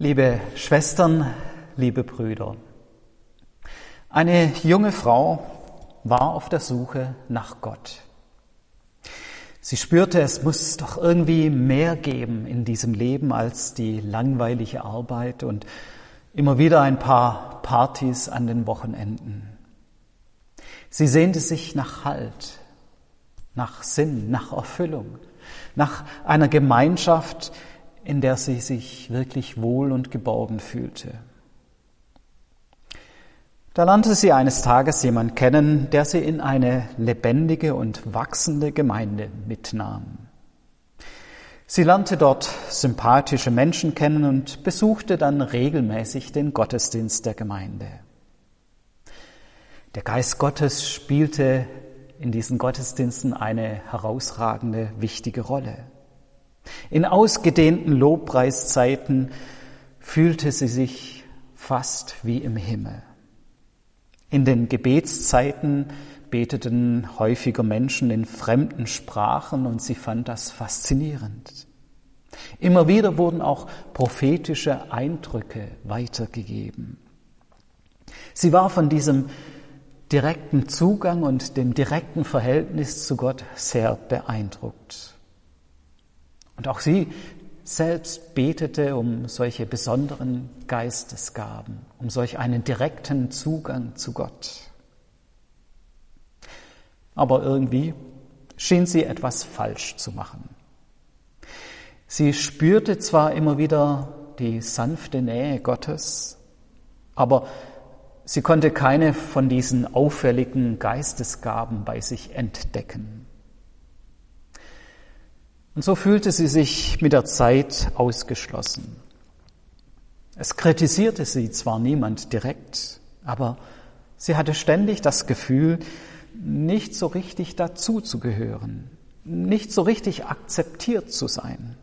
Liebe Schwestern, liebe Brüder, eine junge Frau war auf der Suche nach Gott. Sie spürte, es muss doch irgendwie mehr geben in diesem Leben als die langweilige Arbeit und immer wieder ein paar Partys an den Wochenenden. Sie sehnte sich nach Halt, nach Sinn, nach Erfüllung, nach einer Gemeinschaft, in der sie sich wirklich wohl und geborgen fühlte. Da lernte sie eines Tages jemand kennen, der sie in eine lebendige und wachsende Gemeinde mitnahm. Sie lernte dort sympathische Menschen kennen und besuchte dann regelmäßig den Gottesdienst der Gemeinde. Der Geist Gottes spielte in diesen Gottesdiensten eine herausragende, wichtige Rolle. In ausgedehnten Lobpreiszeiten fühlte sie sich fast wie im Himmel. In den Gebetszeiten beteten häufiger Menschen in fremden Sprachen und sie fand das faszinierend. Immer wieder wurden auch prophetische Eindrücke weitergegeben. Sie war von diesem direkten Zugang und dem direkten Verhältnis zu Gott sehr beeindruckt. Und auch sie selbst betete um solche besonderen Geistesgaben, um solch einen direkten Zugang zu Gott. Aber irgendwie schien sie etwas falsch zu machen. Sie spürte zwar immer wieder die sanfte Nähe Gottes, aber sie konnte keine von diesen auffälligen Geistesgaben bei sich entdecken. Und so fühlte sie sich mit der Zeit ausgeschlossen. Es kritisierte sie zwar niemand direkt, aber sie hatte ständig das Gefühl, nicht so richtig dazuzugehören, nicht so richtig akzeptiert zu sein.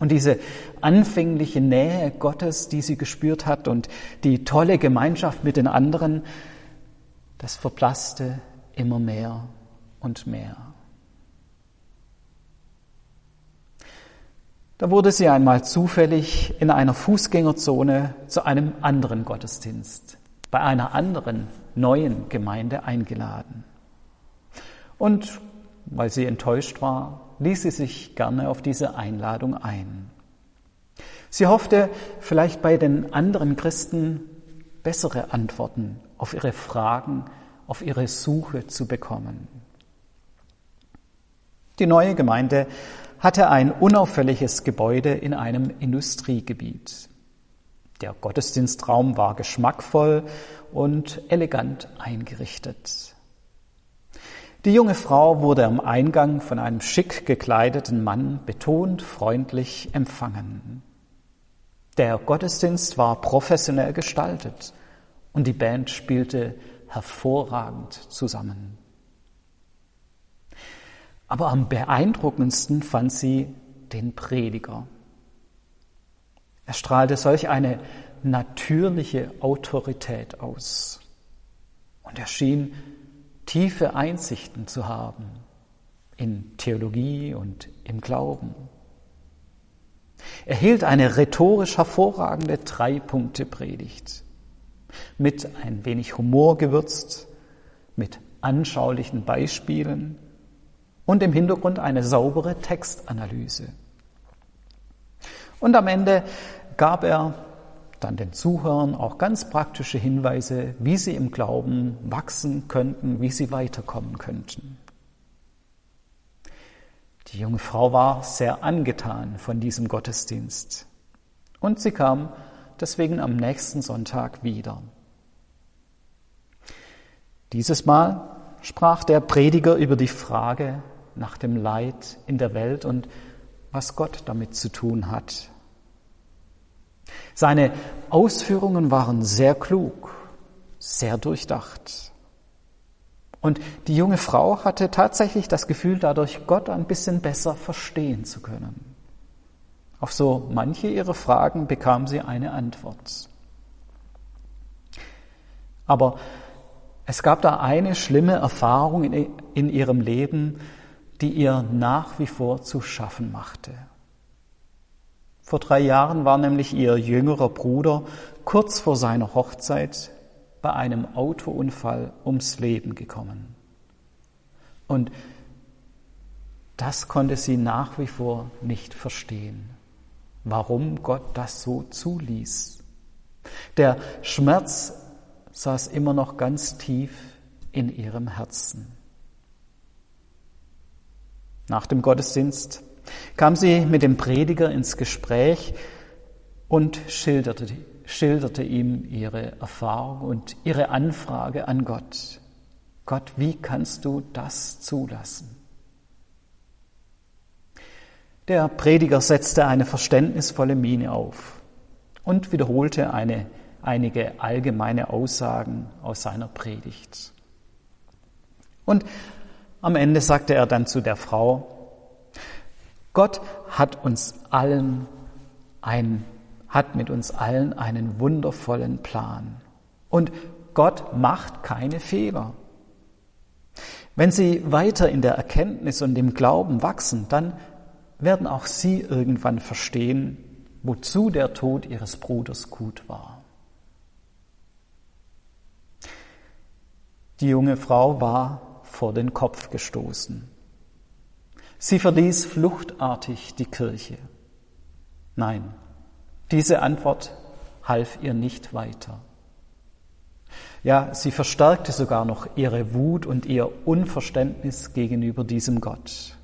Und diese anfängliche Nähe Gottes, die sie gespürt hat und die tolle Gemeinschaft mit den anderen, das verblasste immer mehr und mehr. Da wurde sie einmal zufällig in einer Fußgängerzone zu einem anderen Gottesdienst bei einer anderen neuen Gemeinde eingeladen. Und weil sie enttäuscht war, ließ sie sich gerne auf diese Einladung ein. Sie hoffte vielleicht bei den anderen Christen bessere Antworten auf ihre Fragen, auf ihre Suche zu bekommen. Die neue Gemeinde hatte ein unauffälliges Gebäude in einem Industriegebiet. Der Gottesdienstraum war geschmackvoll und elegant eingerichtet. Die junge Frau wurde am Eingang von einem schick gekleideten Mann betont freundlich empfangen. Der Gottesdienst war professionell gestaltet und die Band spielte hervorragend zusammen. Aber am beeindruckendsten fand sie den Prediger. Er strahlte solch eine natürliche Autorität aus. Und er schien tiefe Einsichten zu haben in Theologie und im Glauben. Er hielt eine rhetorisch hervorragende Drei-Punkte-Predigt mit ein wenig Humor gewürzt, mit anschaulichen Beispielen und im Hintergrund eine saubere Textanalyse. Und am Ende gab er dann den Zuhörern auch ganz praktische Hinweise, wie sie im Glauben wachsen könnten, wie sie weiterkommen könnten. Die junge Frau war sehr angetan von diesem Gottesdienst und sie kam deswegen am nächsten Sonntag wieder. Dieses Mal sprach der Prediger über die Frage, nach dem Leid in der Welt und was Gott damit zu tun hat. Seine Ausführungen waren sehr klug, sehr durchdacht. Und die junge Frau hatte tatsächlich das Gefühl, dadurch Gott ein bisschen besser verstehen zu können. Auf so manche ihrer Fragen bekam sie eine Antwort. Aber es gab da eine schlimme Erfahrung in, ihrem Leben, die ihr nach wie vor zu schaffen machte. Vor drei Jahren war nämlich ihr jüngerer Bruder kurz vor seiner Hochzeit bei einem Autounfall ums Leben gekommen. Und das konnte sie nach wie vor nicht verstehen, warum Gott das so zuließ. Der Schmerz saß immer noch ganz tief in ihrem Herzen. Nach dem Gottesdienst kam sie mit dem Prediger ins Gespräch und schilderte, schilderte ihm ihre Erfahrung und ihre Anfrage an Gott. Gott, wie kannst du das zulassen? Der Prediger setzte eine verständnisvolle Miene auf und wiederholte eine, einige allgemeine Aussagen aus seiner Predigt. Und am Ende sagte er dann zu der Frau, Gott hat uns allen ein, hat mit uns allen einen wundervollen Plan. Und Gott macht keine Fehler. Wenn Sie weiter in der Erkenntnis und im Glauben wachsen, dann werden auch Sie irgendwann verstehen, wozu der Tod Ihres Bruders gut war. Die junge Frau war vor den Kopf gestoßen. Sie verließ fluchtartig die Kirche. Nein, diese Antwort half ihr nicht weiter. Ja, sie verstärkte sogar noch ihre Wut und ihr Unverständnis gegenüber diesem Gott.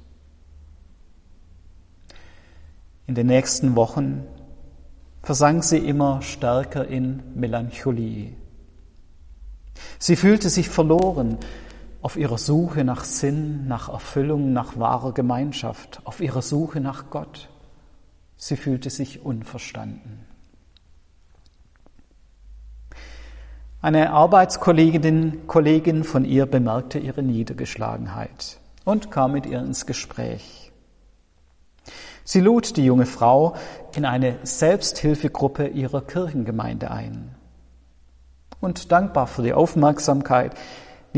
In den nächsten Wochen versank sie immer stärker in Melancholie. Sie fühlte sich verloren, auf ihrer Suche nach Sinn, nach Erfüllung, nach wahrer Gemeinschaft, auf ihrer Suche nach Gott. Sie fühlte sich unverstanden. Eine Arbeitskollegin Kollegin von ihr bemerkte ihre Niedergeschlagenheit und kam mit ihr ins Gespräch. Sie lud die junge Frau in eine Selbsthilfegruppe ihrer Kirchengemeinde ein. Und dankbar für die Aufmerksamkeit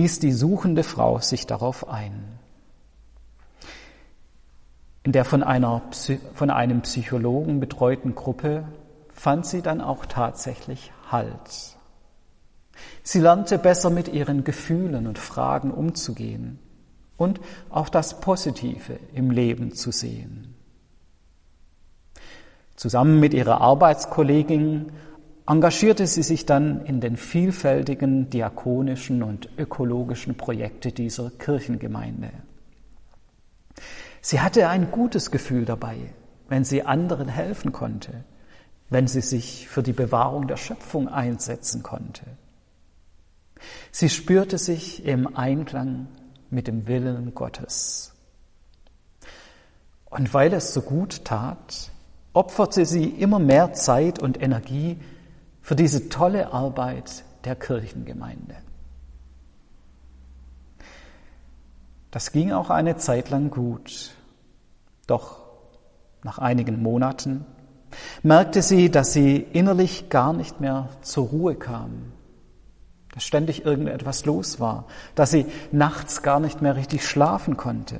ließ die suchende Frau sich darauf ein. In der von, einer, von einem Psychologen betreuten Gruppe fand sie dann auch tatsächlich Halt. Sie lernte besser mit ihren Gefühlen und Fragen umzugehen und auch das Positive im Leben zu sehen. Zusammen mit ihrer Arbeitskollegin engagierte sie sich dann in den vielfältigen diakonischen und ökologischen Projekte dieser Kirchengemeinde. Sie hatte ein gutes Gefühl dabei, wenn sie anderen helfen konnte, wenn sie sich für die Bewahrung der Schöpfung einsetzen konnte. Sie spürte sich im Einklang mit dem Willen Gottes. Und weil es so gut tat, opferte sie immer mehr Zeit und Energie für diese tolle Arbeit der Kirchengemeinde. Das ging auch eine Zeit lang gut. Doch nach einigen Monaten merkte sie, dass sie innerlich gar nicht mehr zur Ruhe kam, dass ständig irgendetwas los war, dass sie nachts gar nicht mehr richtig schlafen konnte,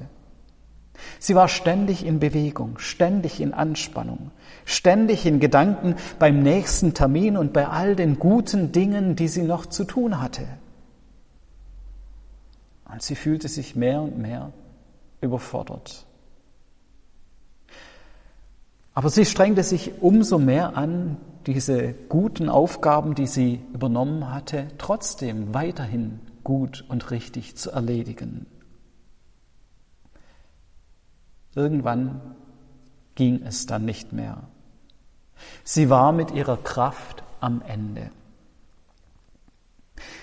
Sie war ständig in Bewegung, ständig in Anspannung, ständig in Gedanken beim nächsten Termin und bei all den guten Dingen, die sie noch zu tun hatte. Und sie fühlte sich mehr und mehr überfordert. Aber sie strengte sich umso mehr an, diese guten Aufgaben, die sie übernommen hatte, trotzdem weiterhin gut und richtig zu erledigen. Irgendwann ging es dann nicht mehr. Sie war mit ihrer Kraft am Ende.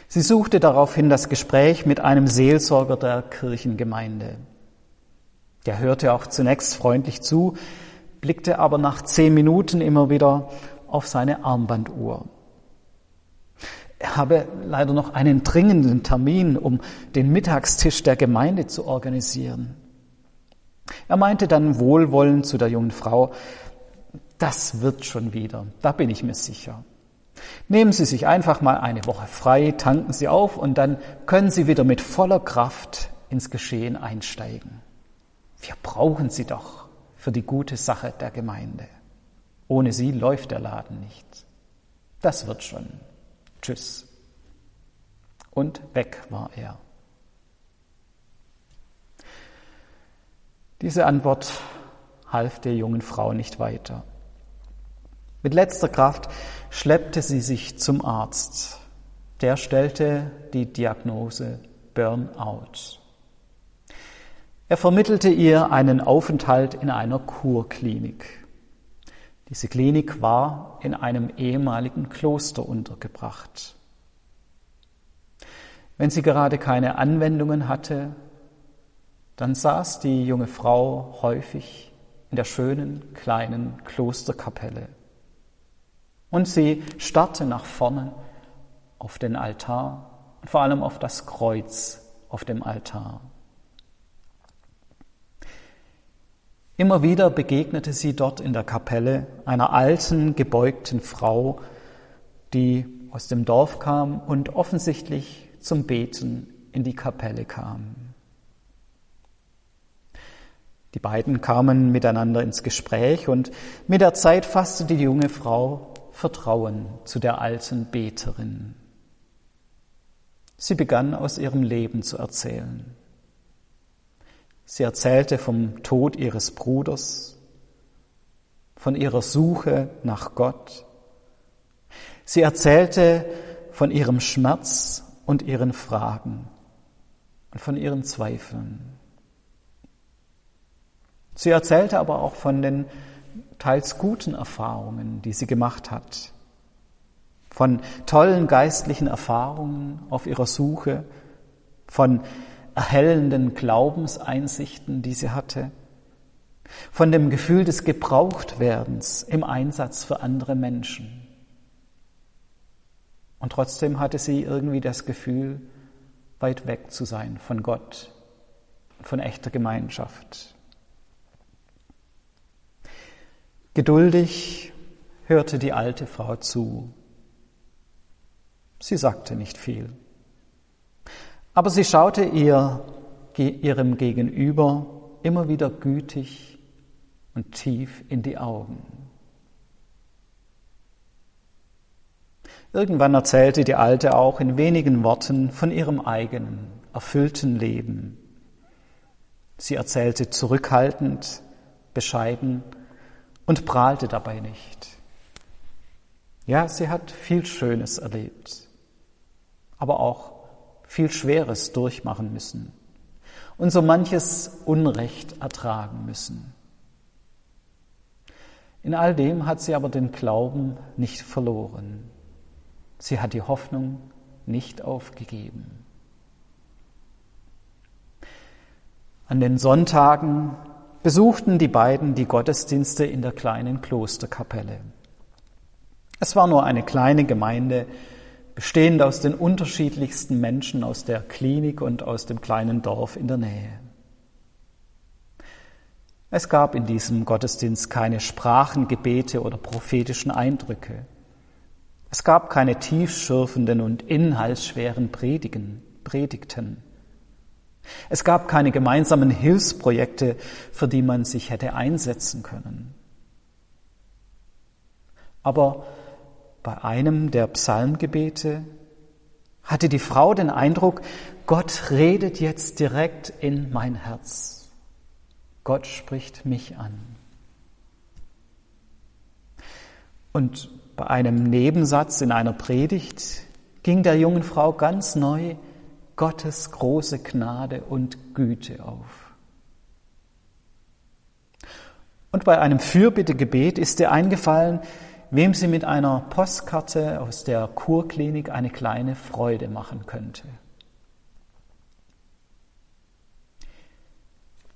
Sie suchte daraufhin das Gespräch mit einem Seelsorger der Kirchengemeinde. Der hörte auch zunächst freundlich zu, blickte aber nach zehn Minuten immer wieder auf seine Armbanduhr. Er habe leider noch einen dringenden Termin, um den Mittagstisch der Gemeinde zu organisieren. Er meinte dann wohlwollend zu der jungen Frau, das wird schon wieder, da bin ich mir sicher. Nehmen Sie sich einfach mal eine Woche frei, tanken Sie auf und dann können Sie wieder mit voller Kraft ins Geschehen einsteigen. Wir brauchen Sie doch für die gute Sache der Gemeinde. Ohne sie läuft der Laden nicht. Das wird schon. Tschüss. Und weg war er. Diese Antwort half der jungen Frau nicht weiter. Mit letzter Kraft schleppte sie sich zum Arzt. Der stellte die Diagnose Burnout. Er vermittelte ihr einen Aufenthalt in einer Kurklinik. Diese Klinik war in einem ehemaligen Kloster untergebracht. Wenn sie gerade keine Anwendungen hatte, dann saß die junge Frau häufig in der schönen kleinen Klosterkapelle. Und sie starrte nach vorne auf den Altar und vor allem auf das Kreuz auf dem Altar. Immer wieder begegnete sie dort in der Kapelle einer alten, gebeugten Frau, die aus dem Dorf kam und offensichtlich zum Beten in die Kapelle kam. Die beiden kamen miteinander ins Gespräch und mit der Zeit fasste die junge Frau Vertrauen zu der alten Beterin. Sie begann aus ihrem Leben zu erzählen. Sie erzählte vom Tod ihres Bruders, von ihrer Suche nach Gott. Sie erzählte von ihrem Schmerz und ihren Fragen und von ihren Zweifeln. Sie erzählte aber auch von den teils guten Erfahrungen, die sie gemacht hat, von tollen geistlichen Erfahrungen auf ihrer Suche, von erhellenden Glaubenseinsichten, die sie hatte, von dem Gefühl des Gebrauchtwerdens im Einsatz für andere Menschen. Und trotzdem hatte sie irgendwie das Gefühl, weit weg zu sein von Gott, von echter Gemeinschaft. Geduldig hörte die alte Frau zu. Sie sagte nicht viel. Aber sie schaute ihr, ihrem Gegenüber immer wieder gütig und tief in die Augen. Irgendwann erzählte die Alte auch in wenigen Worten von ihrem eigenen, erfüllten Leben. Sie erzählte zurückhaltend, bescheiden und prahlte dabei nicht. Ja, sie hat viel Schönes erlebt, aber auch viel Schweres durchmachen müssen und so manches Unrecht ertragen müssen. In all dem hat sie aber den Glauben nicht verloren. Sie hat die Hoffnung nicht aufgegeben. An den Sonntagen besuchten die beiden die Gottesdienste in der kleinen Klosterkapelle. Es war nur eine kleine Gemeinde bestehend aus den unterschiedlichsten Menschen aus der Klinik und aus dem kleinen Dorf in der Nähe. Es gab in diesem Gottesdienst keine Sprachengebete oder prophetischen Eindrücke. Es gab keine tiefschürfenden und inhaltsschweren Predigen, Predigten. Es gab keine gemeinsamen Hilfsprojekte, für die man sich hätte einsetzen können. Aber bei einem der Psalmgebete hatte die Frau den Eindruck, Gott redet jetzt direkt in mein Herz. Gott spricht mich an. Und bei einem Nebensatz in einer Predigt ging der jungen Frau ganz neu Gottes große Gnade und Güte auf. Und bei einem Fürbittegebet ist ihr eingefallen, wem sie mit einer Postkarte aus der Kurklinik eine kleine Freude machen könnte.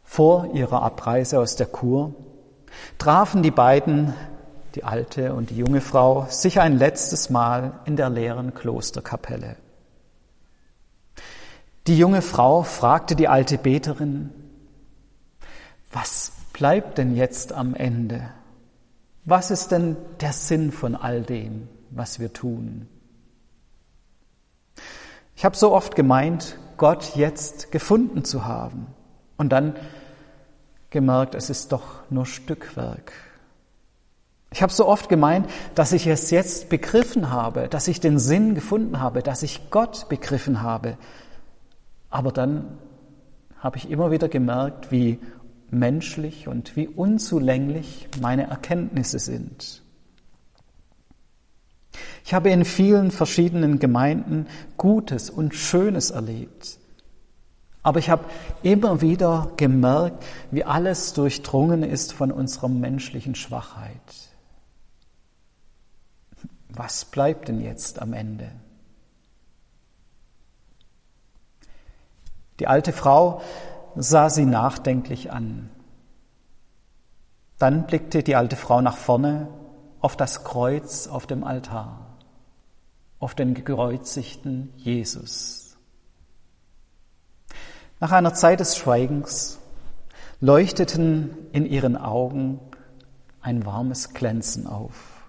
Vor ihrer Abreise aus der Kur trafen die beiden, die alte und die junge Frau, sich ein letztes Mal in der leeren Klosterkapelle. Die junge Frau fragte die alte Beterin, was bleibt denn jetzt am Ende? Was ist denn der Sinn von all dem, was wir tun? Ich habe so oft gemeint, Gott jetzt gefunden zu haben und dann gemerkt, es ist doch nur Stückwerk. Ich habe so oft gemeint, dass ich es jetzt begriffen habe, dass ich den Sinn gefunden habe, dass ich Gott begriffen habe. Aber dann habe ich immer wieder gemerkt, wie menschlich und wie unzulänglich meine Erkenntnisse sind. Ich habe in vielen verschiedenen Gemeinden Gutes und Schönes erlebt. Aber ich habe immer wieder gemerkt, wie alles durchdrungen ist von unserer menschlichen Schwachheit. Was bleibt denn jetzt am Ende? Die alte Frau sah sie nachdenklich an. Dann blickte die alte Frau nach vorne auf das Kreuz auf dem Altar, auf den gekreuzigten Jesus. Nach einer Zeit des Schweigens leuchteten in ihren Augen ein warmes Glänzen auf.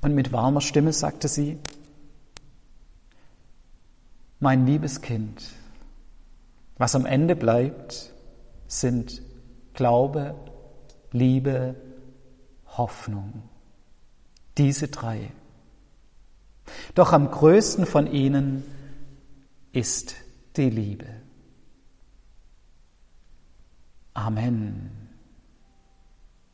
Und mit warmer Stimme sagte sie, mein liebes Kind, was am Ende bleibt, sind Glaube, Liebe, Hoffnung. Diese drei. Doch am größten von ihnen ist die Liebe. Amen.